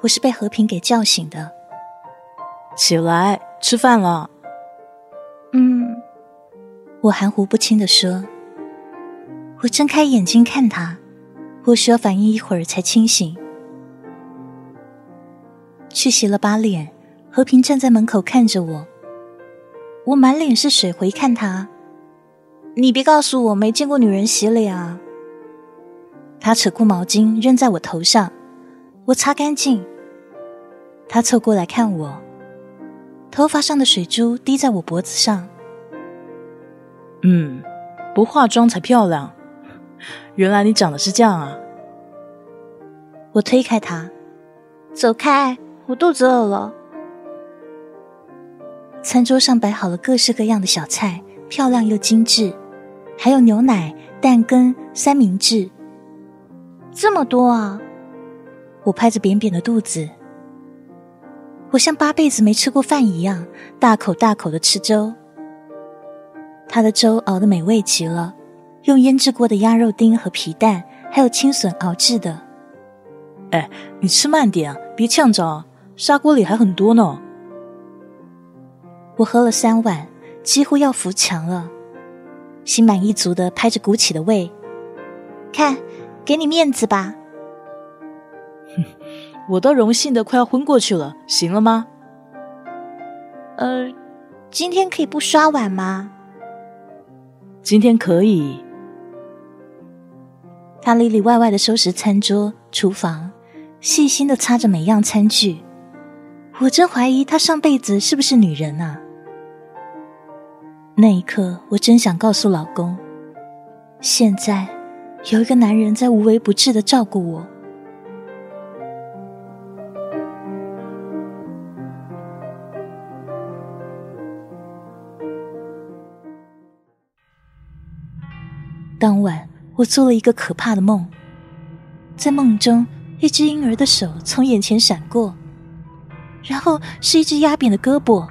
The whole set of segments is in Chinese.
我是被和平给叫醒的。起来，吃饭了。嗯，我含糊不清的说。我睁开眼睛看他，我需要反应一会儿才清醒。去洗了把脸，和平站在门口看着我。我满脸是水，回看他。你别告诉我没见过女人洗脸啊！他扯过毛巾扔在我头上，我擦干净。他凑过来看我，头发上的水珠滴在我脖子上。嗯，不化妆才漂亮。原来你长得是这样啊！我推开他，走开，我肚子饿了。餐桌上摆好了各式各样的小菜，漂亮又精致，还有牛奶、蛋羹、三明治，这么多啊！我拍着扁扁的肚子，我像八辈子没吃过饭一样，大口大口的吃粥。他的粥熬得美味极了。用腌制过的鸭肉丁和皮蛋，还有青笋熬制的。哎，你吃慢点，别呛着，砂锅里还很多呢。我喝了三碗，几乎要扶墙了，心满意足的拍着鼓起的胃，看，给你面子吧。哼，我都荣幸的快要昏过去了，行了吗？呃，今天可以不刷碗吗？今天可以。他里里外外的收拾餐桌、厨房，细心的擦着每样餐具。我真怀疑他上辈子是不是女人啊！那一刻，我真想告诉老公，现在有一个男人在无微不至的照顾我。当晚。我做了一个可怕的梦，在梦中，一只婴儿的手从眼前闪过，然后是一只压扁的胳膊，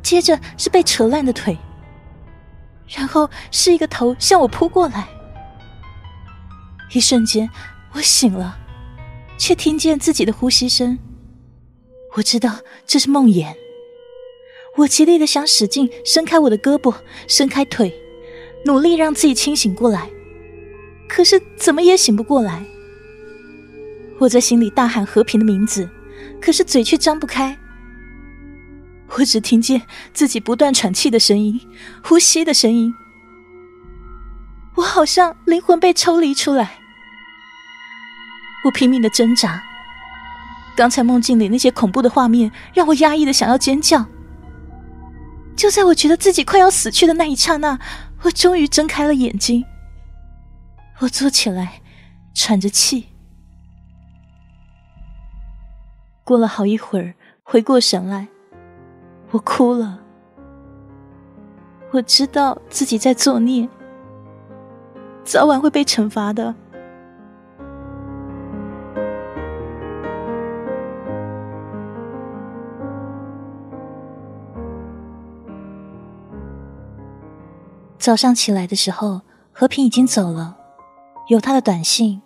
接着是被扯烂的腿，然后是一个头向我扑过来。一瞬间，我醒了，却听见自己的呼吸声。我知道这是梦魇。我极力的想使劲伸开我的胳膊，伸开腿，努力让自己清醒过来。可是怎么也醒不过来，我在心里大喊和平的名字，可是嘴却张不开。我只听见自己不断喘气的声音，呼吸的声音。我好像灵魂被抽离出来，我拼命的挣扎。刚才梦境里那些恐怖的画面让我压抑的想要尖叫。就在我觉得自己快要死去的那一刹那，我终于睁开了眼睛。我坐起来，喘着气。过了好一会儿，回过神来，我哭了。我知道自己在作孽，早晚会被惩罚的。早上起来的时候，和平已经走了。有他的短信，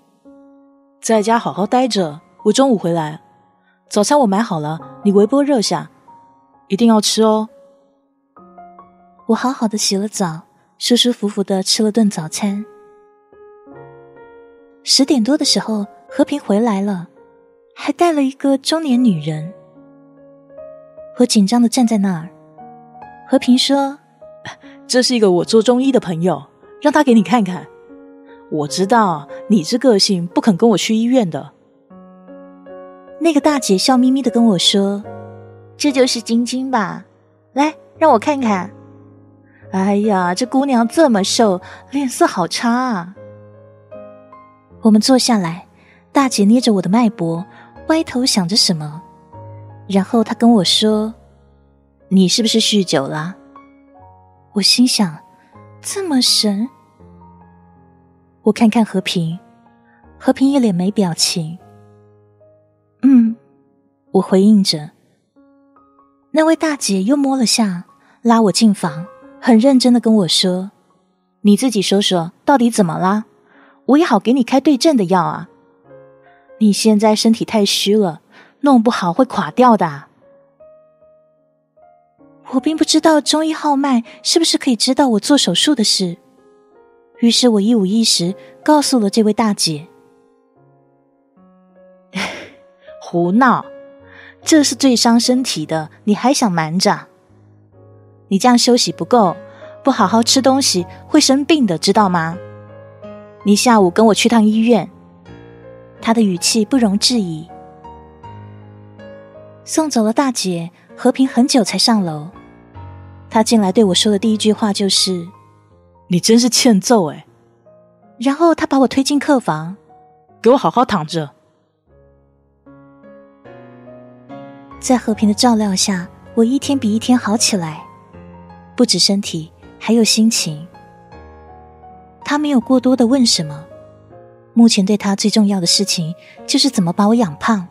在家好好待着。我中午回来，早餐我买好了，你微波热下，一定要吃哦。我好好的洗了澡，舒舒服服的吃了顿早餐。十点多的时候，和平回来了，还带了一个中年女人。我紧张的站在那儿。和平说：“这是一个我做中医的朋友，让他给你看看。”我知道你这个性不肯跟我去医院的。那个大姐笑眯眯的跟我说：“这就是晶晶吧？来，让我看看。哎呀，这姑娘这么瘦，脸色好差啊。”我们坐下来，大姐捏着我的脉搏，歪头想着什么，然后她跟我说：“你是不是酗酒了？”我心想：这么神。我看看和平，和平一脸没表情。嗯，我回应着。那位大姐又摸了下，拉我进房，很认真的跟我说：“你自己说说，到底怎么了？我也好给你开对症的药啊。你现在身体太虚了，弄不好会垮掉的。我并不知道中医号脉是不是可以知道我做手术的事，于是我一五一十告诉了这位大姐。胡闹，这是最伤身体的，你还想瞒着？你这样休息不够，不好好吃东西会生病的，知道吗？你下午跟我去趟医院。他的语气不容置疑。送走了大姐，和平很久才上楼。他进来对我说的第一句话就是：“你真是欠揍哎！”然后他把我推进客房，给我好好躺着。在和平的照料下，我一天比一天好起来，不止身体，还有心情。他没有过多的问什么，目前对他最重要的事情就是怎么把我养胖。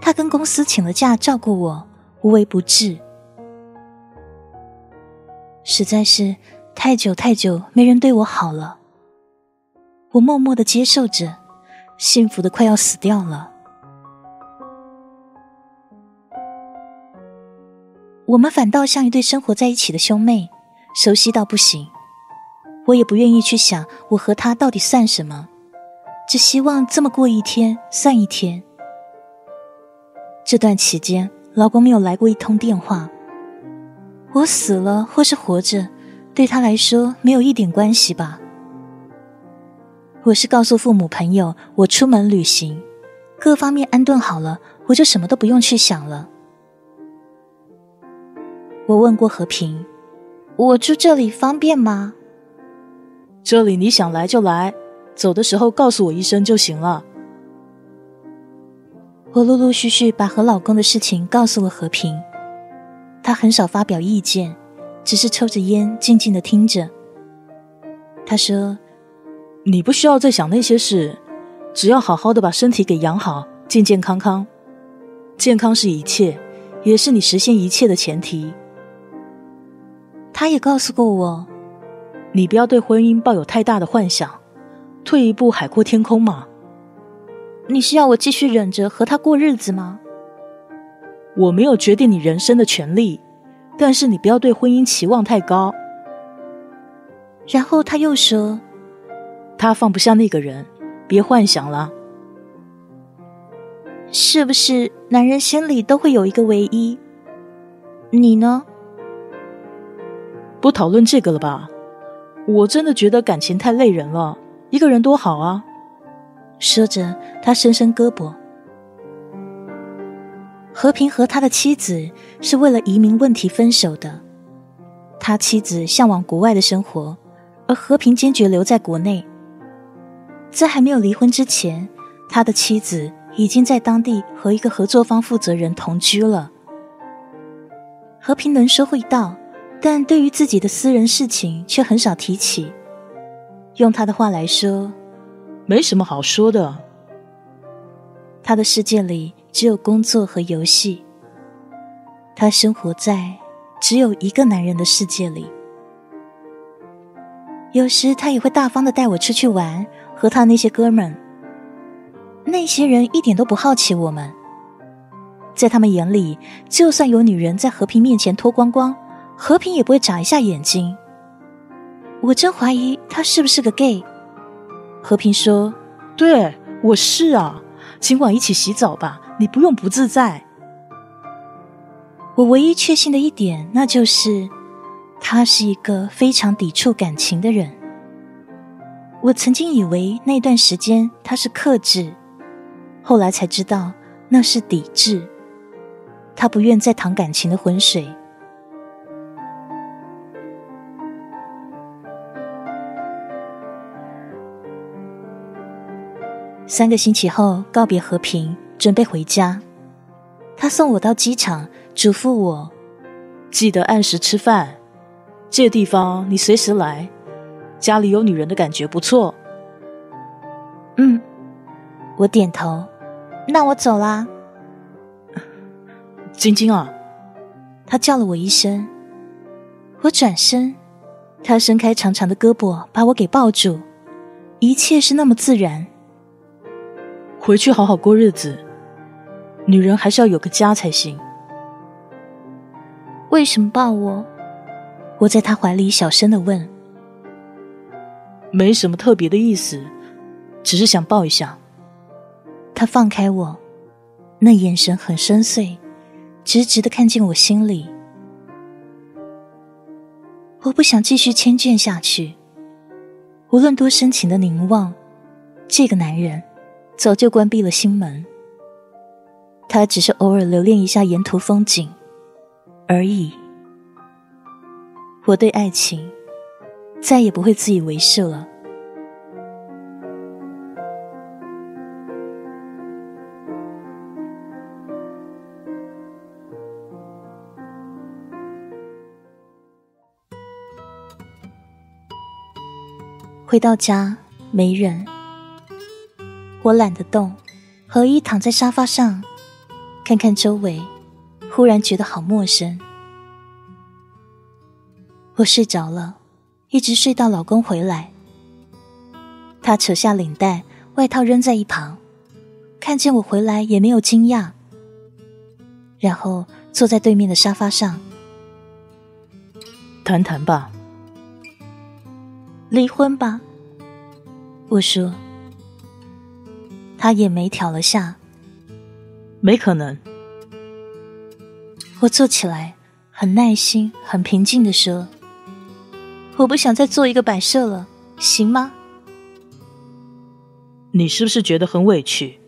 他跟公司请了假照顾我，无微不至。实在是太久太久没人对我好了，我默默的接受着，幸福的快要死掉了。我们反倒像一对生活在一起的兄妹，熟悉到不行。我也不愿意去想我和他到底算什么，只希望这么过一天算一天。这段期间，老公没有来过一通电话。我死了或是活着，对他来说没有一点关系吧。我是告诉父母朋友，我出门旅行，各方面安顿好了，我就什么都不用去想了。我问过和平，我住这里方便吗？这里你想来就来，走的时候告诉我一声就行了。我陆陆续续把和老公的事情告诉了和平。他很少发表意见，只是抽着烟，静静的听着。他说：“你不需要再想那些事，只要好好的把身体给养好，健健康康。健康是一切，也是你实现一切的前提。”他也告诉过我：“你不要对婚姻抱有太大的幻想，退一步海阔天空嘛。”你是要我继续忍着和他过日子吗？我没有决定你人生的权利，但是你不要对婚姻期望太高。然后他又说：“他放不下那个人，别幻想了。是不是男人心里都会有一个唯一？你呢？不讨论这个了吧？我真的觉得感情太累人了，一个人多好啊。”说着，他伸伸胳膊。和平和他的妻子是为了移民问题分手的，他妻子向往国外的生活，而和平坚决留在国内。在还没有离婚之前，他的妻子已经在当地和一个合作方负责人同居了。和平能说会道，但对于自己的私人事情却很少提起。用他的话来说，没什么好说的。他的世界里。只有工作和游戏，他生活在只有一个男人的世界里。有时他也会大方的带我出去玩，和他那些哥们。那些人一点都不好奇我们，在他们眼里，就算有女人在和平面前脱光光，和平也不会眨一下眼睛。我真怀疑他是不是个 gay。和平说：“对，我是啊，今晚一起洗澡吧。”你不用不自在。我唯一确信的一点，那就是他是一个非常抵触感情的人。我曾经以为那段时间他是克制，后来才知道那是抵制。他不愿再淌感情的浑水。三个星期后，告别和平。准备回家，他送我到机场，嘱咐我记得按时吃饭。这地方你随时来，家里有女人的感觉不错。嗯，我点头。那我走啦。晶晶啊，他叫了我一声。我转身，他伸开长长的胳膊把我给抱住，一切是那么自然。回去好好过日子。女人还是要有个家才行。为什么抱我？我在他怀里小声的问。没什么特别的意思，只是想抱一下。他放开我，那眼神很深邃，直直的看进我心里。我不想继续迁就下去。无论多深情的凝望，这个男人早就关闭了心门。他只是偶尔留恋一下沿途风景而已。我对爱情再也不会自以为是了。回到家，没人。我懒得动，何一躺在沙发上，看看周围，忽然觉得好陌生。我睡着了，一直睡到老公回来。他扯下领带，外套扔在一旁，看见我回来也没有惊讶，然后坐在对面的沙发上，谈谈吧。离婚吧，我说。他眼眉挑了下，没可能。我坐起来，很耐心、很平静的说：“我不想再做一个摆设了，行吗？”你是不是觉得很委屈？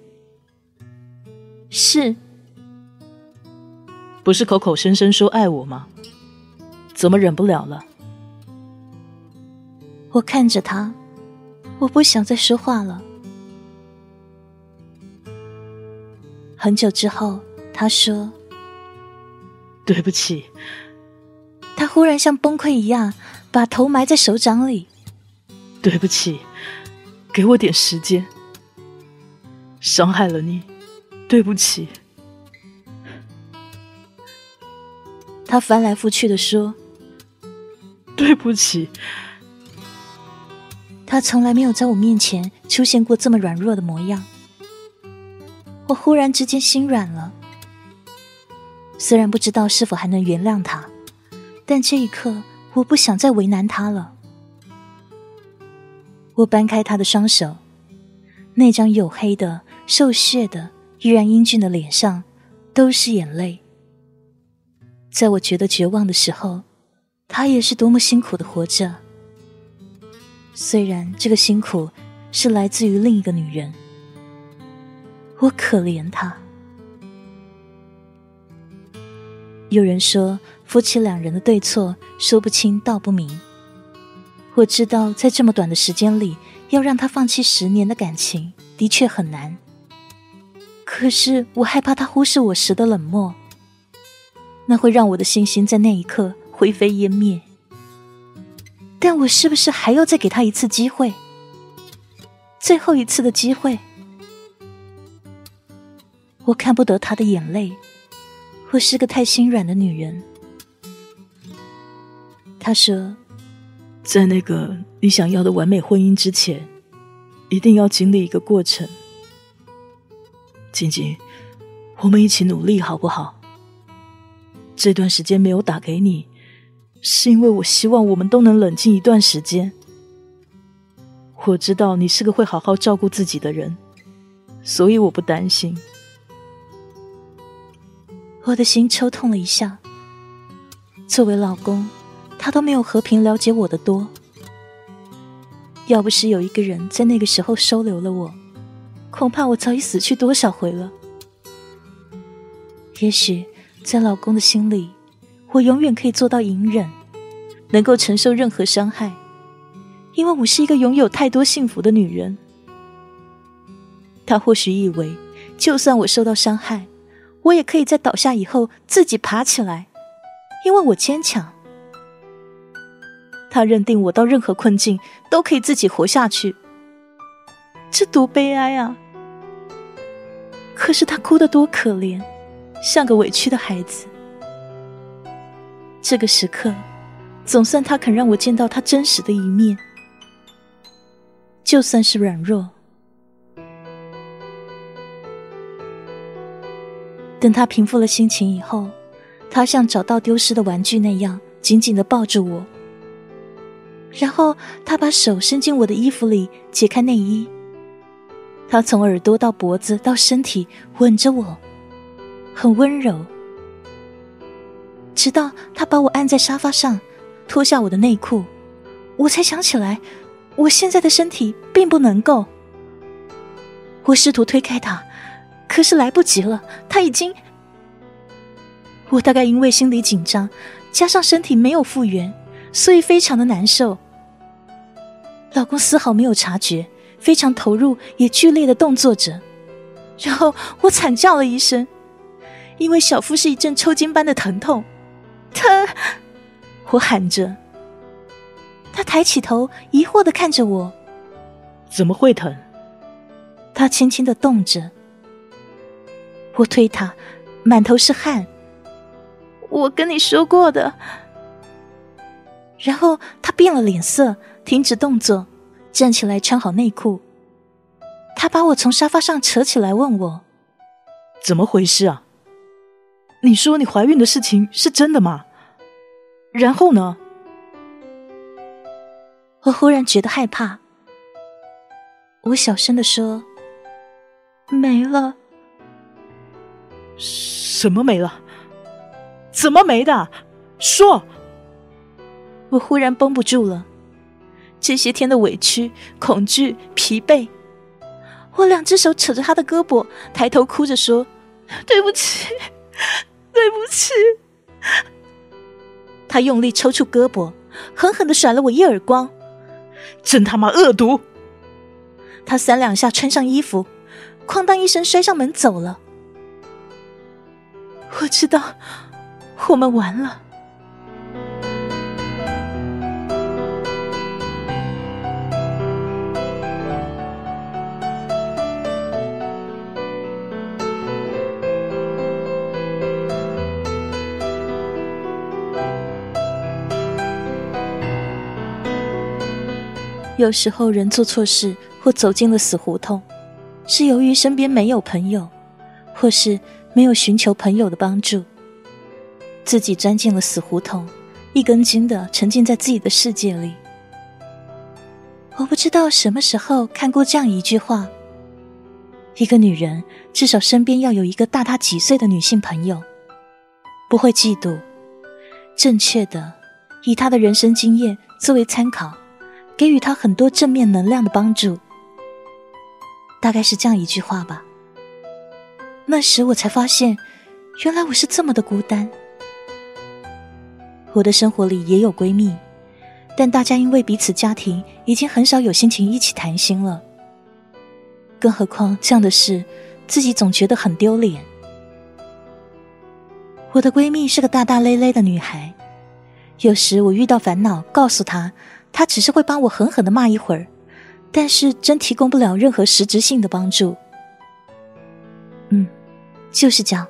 是。不是口口声声说爱我吗？怎么忍不了了？我看着他，我不想再说话了。很久之后，他说：“对不起。”他忽然像崩溃一样，把头埋在手掌里。“对不起，给我点时间。伤害了你，对不起。”他翻来覆去的说：“对不起。”他从来没有在我面前出现过这么软弱的模样，我忽然之间心软了。虽然不知道是否还能原谅他，但这一刻我不想再为难他了。我掰开他的双手，那张黝黑的、瘦削的、依然英俊的脸上都是眼泪。在我觉得绝望的时候，他也是多么辛苦的活着。虽然这个辛苦是来自于另一个女人，我可怜他。有人说，夫妻两人的对错说不清道不明。我知道，在这么短的时间里，要让他放弃十年的感情的确很难。可是，我害怕他忽视我时的冷漠，那会让我的信心在那一刻灰飞烟灭。但我是不是还要再给他一次机会？最后一次的机会？我看不得他的眼泪，我是个太心软的女人。他说，在那个你想要的完美婚姻之前，一定要经历一个过程。晶晶，我们一起努力好不好？这段时间没有打给你。是因为我希望我们都能冷静一段时间。我知道你是个会好好照顾自己的人，所以我不担心。我的心抽痛了一下。作为老公，他都没有和平了解我的多。要不是有一个人在那个时候收留了我，恐怕我早已死去多少回了。也许在老公的心里。我永远可以做到隐忍，能够承受任何伤害，因为我是一个拥有太多幸福的女人。他或许以为，就算我受到伤害，我也可以在倒下以后自己爬起来，因为我坚强。他认定我到任何困境都可以自己活下去，这多悲哀啊！可是他哭得多可怜，像个委屈的孩子。这个时刻，总算他肯让我见到他真实的一面，就算是软弱。等他平复了心情以后，他像找到丢失的玩具那样紧紧的抱住我，然后他把手伸进我的衣服里解开内衣，他从耳朵到脖子到身体吻着我，很温柔，直到他把我按在沙发上，脱下我的内裤，我才想起来，我现在的身体并不能够。我试图推开他。可是来不及了，他已经。我大概因为心里紧张，加上身体没有复原，所以非常的难受。老公丝毫没有察觉，非常投入也剧烈的动作着，然后我惨叫了一声，因为小腹是一阵抽筋般的疼痛，疼！我喊着。他抬起头，疑惑的看着我，怎么会疼？他轻轻的动着。我推他，满头是汗。我跟你说过的。然后他变了脸色，停止动作，站起来穿好内裤。他把我从沙发上扯起来，问我：“怎么回事啊？你说你怀孕的事情是真的吗？然后呢？”我忽然觉得害怕。我小声的说：“没了。”什么没了？怎么没的？说！我忽然绷不住了，这些天的委屈、恐惧、疲惫，我两只手扯着他的胳膊，抬头哭着说：“对不起，对不起。”他用力抽出胳膊，狠狠的甩了我一耳光，真他妈恶毒！他三两下穿上衣服，哐当一声摔上门走了。知道，我们完了。有时候，人做错事或走进了死胡同，是由于身边没有朋友，或是……没有寻求朋友的帮助，自己钻进了死胡同，一根筋的沉浸在自己的世界里。我不知道什么时候看过这样一句话：一个女人至少身边要有一个大她几岁的女性朋友，不会嫉妒，正确的以她的人生经验作为参考，给予她很多正面能量的帮助。大概是这样一句话吧。那时我才发现，原来我是这么的孤单。我的生活里也有闺蜜，但大家因为彼此家庭，已经很少有心情一起谈心了。更何况这样的事，自己总觉得很丢脸。我的闺蜜是个大大咧咧的女孩，有时我遇到烦恼，告诉她，她只是会帮我狠狠的骂一会儿，但是真提供不了任何实质性的帮助。就是这样，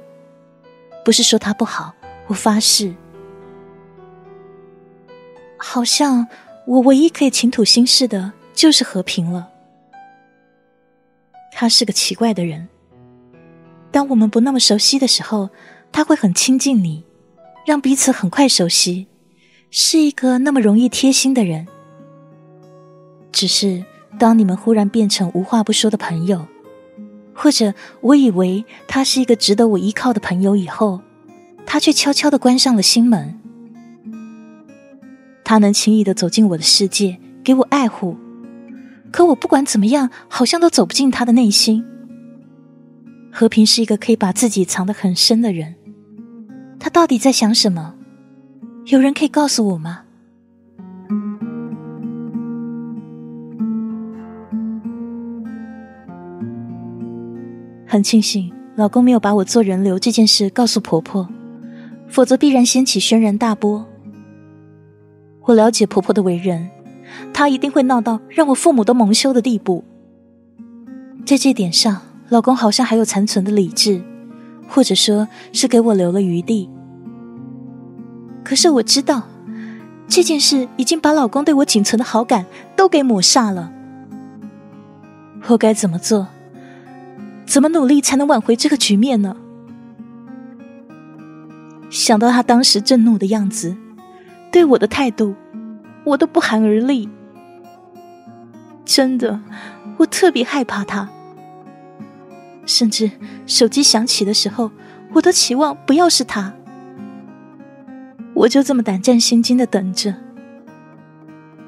不是说他不好，我发誓。好像我唯一可以倾吐心事的，就是和平了。他是个奇怪的人，当我们不那么熟悉的时候，他会很亲近你，让彼此很快熟悉，是一个那么容易贴心的人。只是当你们忽然变成无话不说的朋友。或者我以为他是一个值得我依靠的朋友，以后他却悄悄的关上了心门。他能轻易的走进我的世界，给我爱护，可我不管怎么样，好像都走不进他的内心。和平是一个可以把自己藏得很深的人，他到底在想什么？有人可以告诉我吗？很庆幸老公没有把我做人流这件事告诉婆婆，否则必然掀起轩然大波。我了解婆婆的为人，她一定会闹到让我父母都蒙羞的地步。在这点上，老公好像还有残存的理智，或者说是给我留了余地。可是我知道，这件事已经把老公对我仅存的好感都给抹煞了。我该怎么做？怎么努力才能挽回这个局面呢？想到他当时震怒的样子，对我的态度，我都不寒而栗。真的，我特别害怕他。甚至手机响起的时候，我都期望不要是他。我就这么胆战心惊的等着，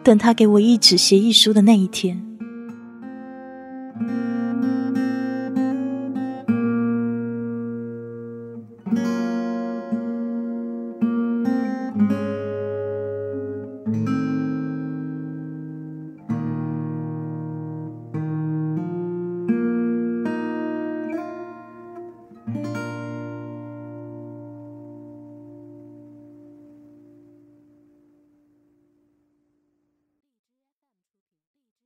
等他给我一纸协议书的那一天。